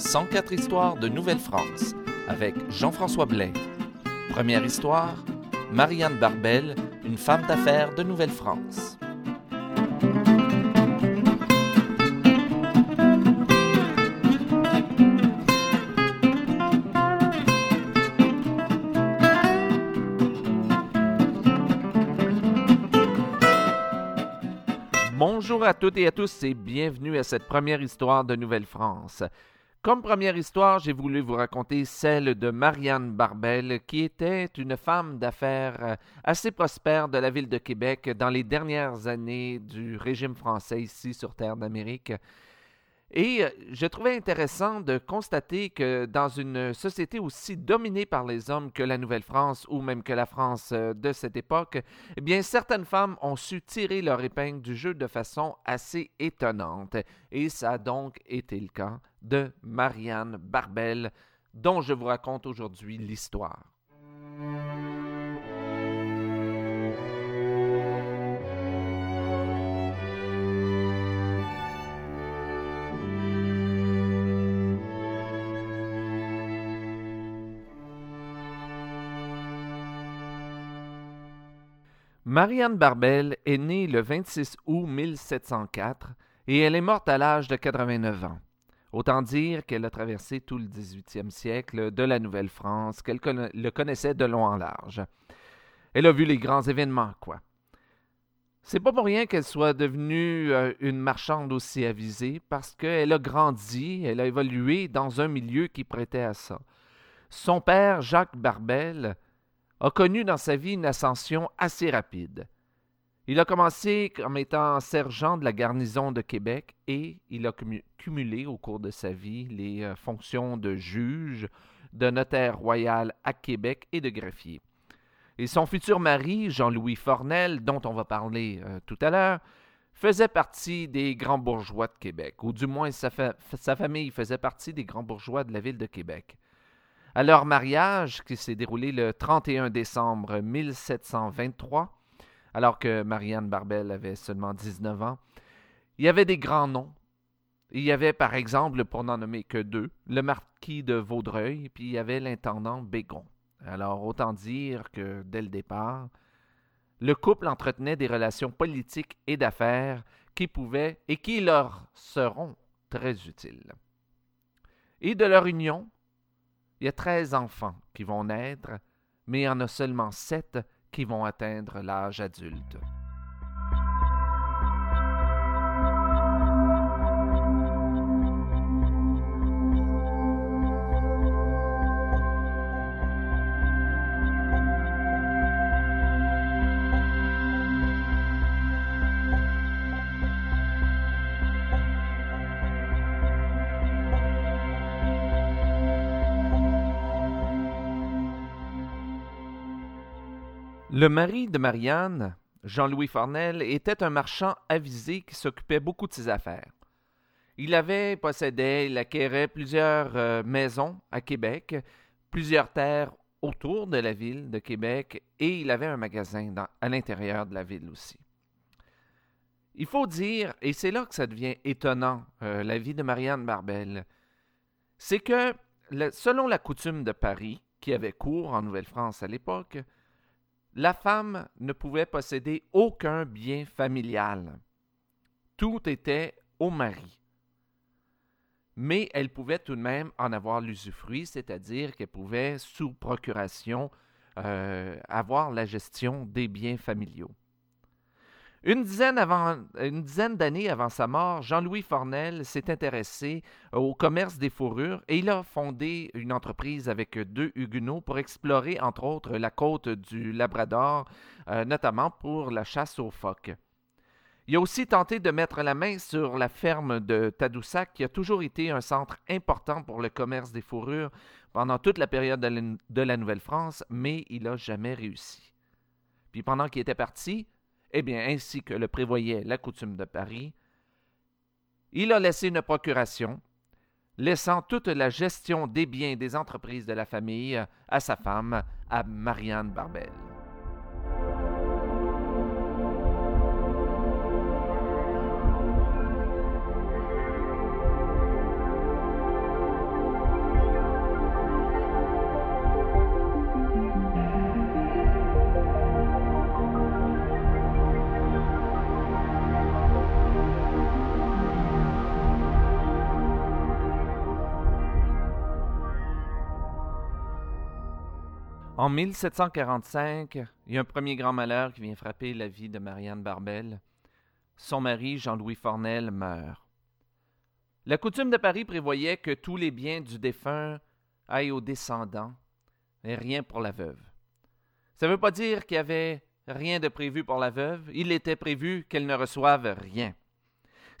104 histoires de Nouvelle-France avec Jean-François Blais. Première histoire, Marianne Barbel, une femme d'affaires de Nouvelle-France. Bonjour à toutes et à tous et bienvenue à cette première histoire de Nouvelle-France. Comme première histoire, j'ai voulu vous raconter celle de Marianne Barbel, qui était une femme d'affaires euh, assez prospère de la ville de Québec dans les dernières années du régime français ici sur Terre d'Amérique. Et euh, je trouvais intéressant de constater que dans une société aussi dominée par les hommes que la Nouvelle-France ou même que la France euh, de cette époque, eh bien certaines femmes ont su tirer leur épingle du jeu de façon assez étonnante. Et ça a donc été le cas de Marianne Barbel, dont je vous raconte aujourd'hui l'histoire. Marianne Barbel est née le 26 août 1704 et elle est morte à l'âge de 89 ans. Autant dire qu'elle a traversé tout le 18e siècle de la Nouvelle-France, qu'elle le connaissait de long en large. Elle a vu les grands événements, quoi. C'est pas pour rien qu'elle soit devenue euh, une marchande aussi avisée, parce qu'elle a grandi, elle a évolué dans un milieu qui prêtait à ça. Son père, Jacques Barbel, a connu dans sa vie une ascension assez rapide. Il a commencé comme étant sergent de la garnison de Québec et il a cumulé au cours de sa vie les euh, fonctions de juge, de notaire royal à Québec et de greffier. Et son futur mari, Jean-Louis Fornel, dont on va parler euh, tout à l'heure, faisait partie des grands bourgeois de Québec, ou du moins sa, sa famille faisait partie des grands bourgeois de la ville de Québec. À leur mariage, qui s'est déroulé le 31 décembre 1723, alors que Marianne Barbel avait seulement 19 ans. Il y avait des grands noms. Il y avait, par exemple, pour n'en nommer que deux, le marquis de Vaudreuil, puis il y avait l'intendant Bégon. Alors, autant dire que, dès le départ, le couple entretenait des relations politiques et d'affaires qui pouvaient et qui leur seront très utiles. Et de leur union, il y a treize enfants qui vont naître, mais il y en a seulement sept qui vont atteindre l'âge adulte. Le mari de Marianne, Jean-Louis Fornel, était un marchand avisé qui s'occupait beaucoup de ses affaires. Il avait, possédait, il acquérait plusieurs euh, maisons à Québec, plusieurs terres autour de la ville de Québec et il avait un magasin à l'intérieur de la ville aussi. Il faut dire, et c'est là que ça devient étonnant, euh, la vie de Marianne Barbel, c'est que, selon la coutume de Paris, qui avait cours en Nouvelle-France à l'époque, la femme ne pouvait posséder aucun bien familial. Tout était au mari. Mais elle pouvait tout de même en avoir l'usufruit, c'est-à-dire qu'elle pouvait, sous procuration, euh, avoir la gestion des biens familiaux. Une dizaine, d'années avant sa mort, Jean-Louis Fornel s'est intéressé au commerce des fourrures et il a fondé une entreprise avec deux Huguenots pour explorer, entre autres, la côte du Labrador, euh, notamment pour la chasse aux phoques. Il a aussi tenté de mettre la main sur la ferme de Tadoussac, qui a toujours été un centre important pour le commerce des fourrures pendant toute la période de la Nouvelle-France, mais il n'a jamais réussi. Puis pendant qu'il était parti, eh bien, ainsi que le prévoyait la coutume de Paris, il a laissé une procuration, laissant toute la gestion des biens des entreprises de la famille à sa femme, à Marianne Barbel. En 1745, il y a un premier grand malheur qui vient frapper la vie de Marianne Barbel. Son mari, Jean-Louis Fornel, meurt. La coutume de Paris prévoyait que tous les biens du défunt aillent aux descendants, et rien pour la veuve. Ça ne veut pas dire qu'il y avait rien de prévu pour la veuve, il était prévu qu'elle ne reçoive rien.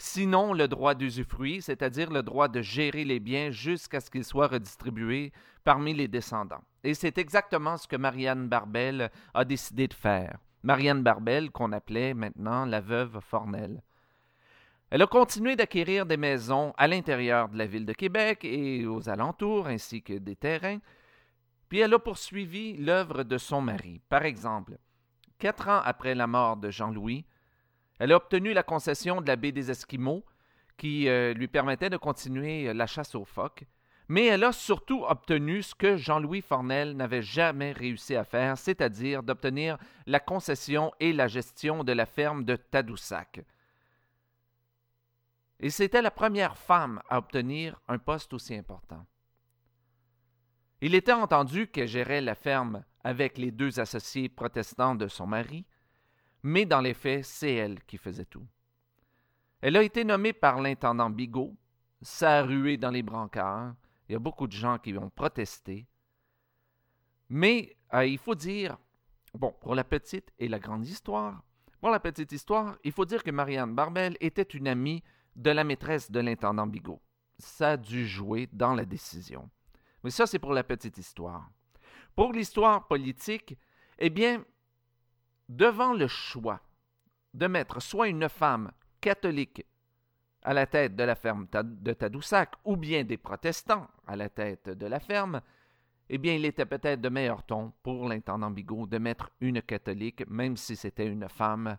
Sinon, le droit d'usufruit, c'est-à-dire le droit de gérer les biens jusqu'à ce qu'ils soient redistribués parmi les descendants. Et c'est exactement ce que Marianne Barbel a décidé de faire. Marianne Barbel, qu'on appelait maintenant la veuve Fornel. Elle a continué d'acquérir des maisons à l'intérieur de la ville de Québec et aux alentours, ainsi que des terrains, puis elle a poursuivi l'œuvre de son mari. Par exemple, quatre ans après la mort de Jean-Louis, elle a obtenu la concession de la baie des Esquimaux, qui euh, lui permettait de continuer la chasse aux phoques, mais elle a surtout obtenu ce que Jean-Louis Fornel n'avait jamais réussi à faire, c'est-à-dire d'obtenir la concession et la gestion de la ferme de Tadoussac. Et c'était la première femme à obtenir un poste aussi important. Il était entendu qu'elle gérait la ferme avec les deux associés protestants de son mari, mais dans les faits, c'est elle qui faisait tout. Elle a été nommée par l'intendant Bigot, ça a rué dans les brancards, il y a beaucoup de gens qui ont protesté. Mais euh, il faut dire, bon, pour la petite et la grande histoire, pour la petite histoire, il faut dire que Marianne Barbel était une amie de la maîtresse de l'intendant Bigot. Ça a dû jouer dans la décision. Mais ça, c'est pour la petite histoire. Pour l'histoire politique, eh bien, devant le choix de mettre soit une femme catholique à la tête de la ferme de Tadoussac, ou bien des protestants à la tête de la ferme, eh bien, il était peut-être de meilleur ton pour l'intendant Bigot de mettre une catholique, même si c'était une femme,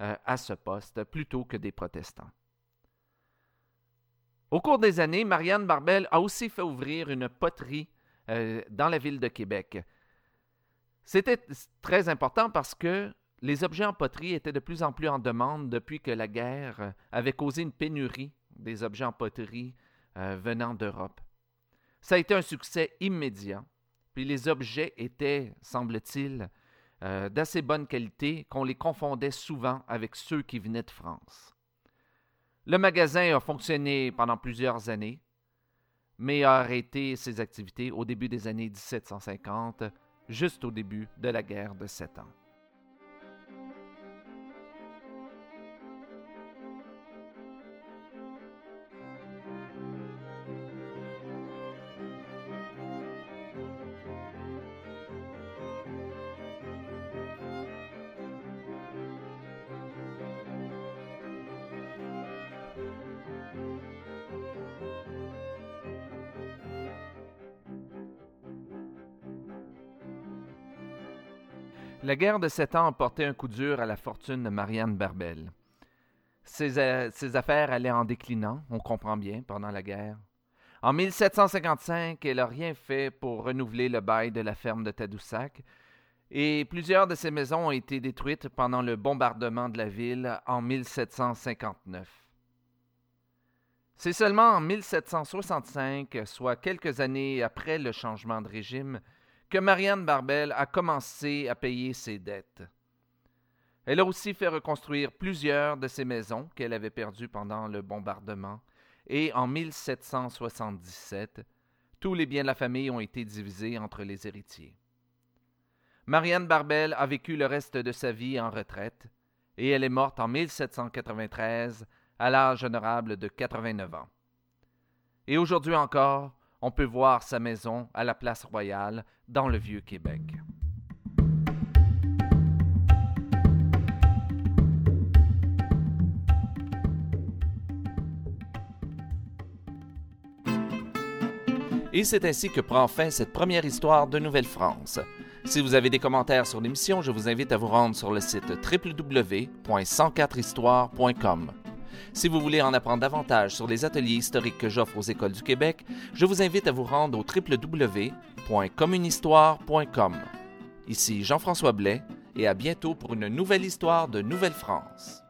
euh, à ce poste, plutôt que des protestants. Au cours des années, Marianne Barbel a aussi fait ouvrir une poterie euh, dans la ville de Québec. C'était très important parce que les objets en poterie étaient de plus en plus en demande depuis que la guerre avait causé une pénurie des objets en poterie euh, venant d'Europe. Ça a été un succès immédiat, puis les objets étaient, semble-t-il, euh, d'assez bonne qualité qu'on les confondait souvent avec ceux qui venaient de France. Le magasin a fonctionné pendant plusieurs années, mais a arrêté ses activités au début des années 1750, juste au début de la guerre de Sept Ans. La guerre de sept ans a porté un coup dur à la fortune de Marianne Barbel. Ses, euh, affaires allaient en déclinant, on comprend bien, pendant la guerre. En 1755, elle n'a rien fait pour renouveler le bail de la ferme de Tadoussac, et plusieurs de ses maisons ont été détruites pendant le bombardement de la ville en 1759. C'est seulement en 1765, soit quelques années après le changement de régime, que Marianne Barbel a commencé à payer ses dettes. Elle a aussi fait reconstruire plusieurs de ses maisons qu'elle avait perdues pendant le bombardement, et en 1777, tous les biens de la famille ont été divisés entre les héritiers. Marianne Barbel a vécu le reste de sa vie en retraite, et elle est morte en 1793 à l'âge honorable de 89 ans. Et aujourd'hui encore, on peut voir sa maison à la place royale dans le vieux Québec. Et c'est ainsi que prend fin cette première histoire de Nouvelle-France. Si vous avez des commentaires sur l'émission, je vous invite à vous rendre sur le site www.104histoire.com. Si vous voulez en apprendre davantage sur les ateliers historiques que j'offre aux écoles du Québec, je vous invite à vous rendre au www.communhistoire.com. Ici Jean-François Blais et à bientôt pour une nouvelle histoire de Nouvelle-France.